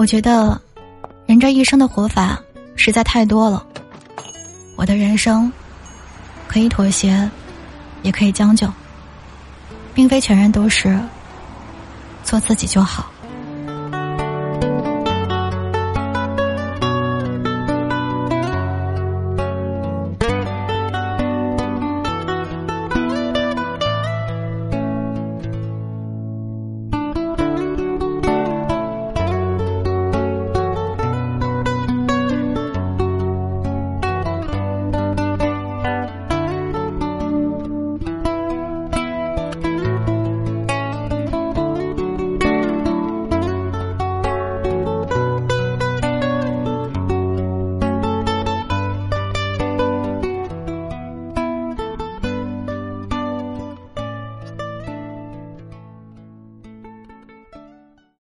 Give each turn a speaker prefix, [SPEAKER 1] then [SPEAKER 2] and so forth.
[SPEAKER 1] 我觉得人这一生的活法实在太多了我的人生可以妥协也可以将就并非全然都是做自己就好。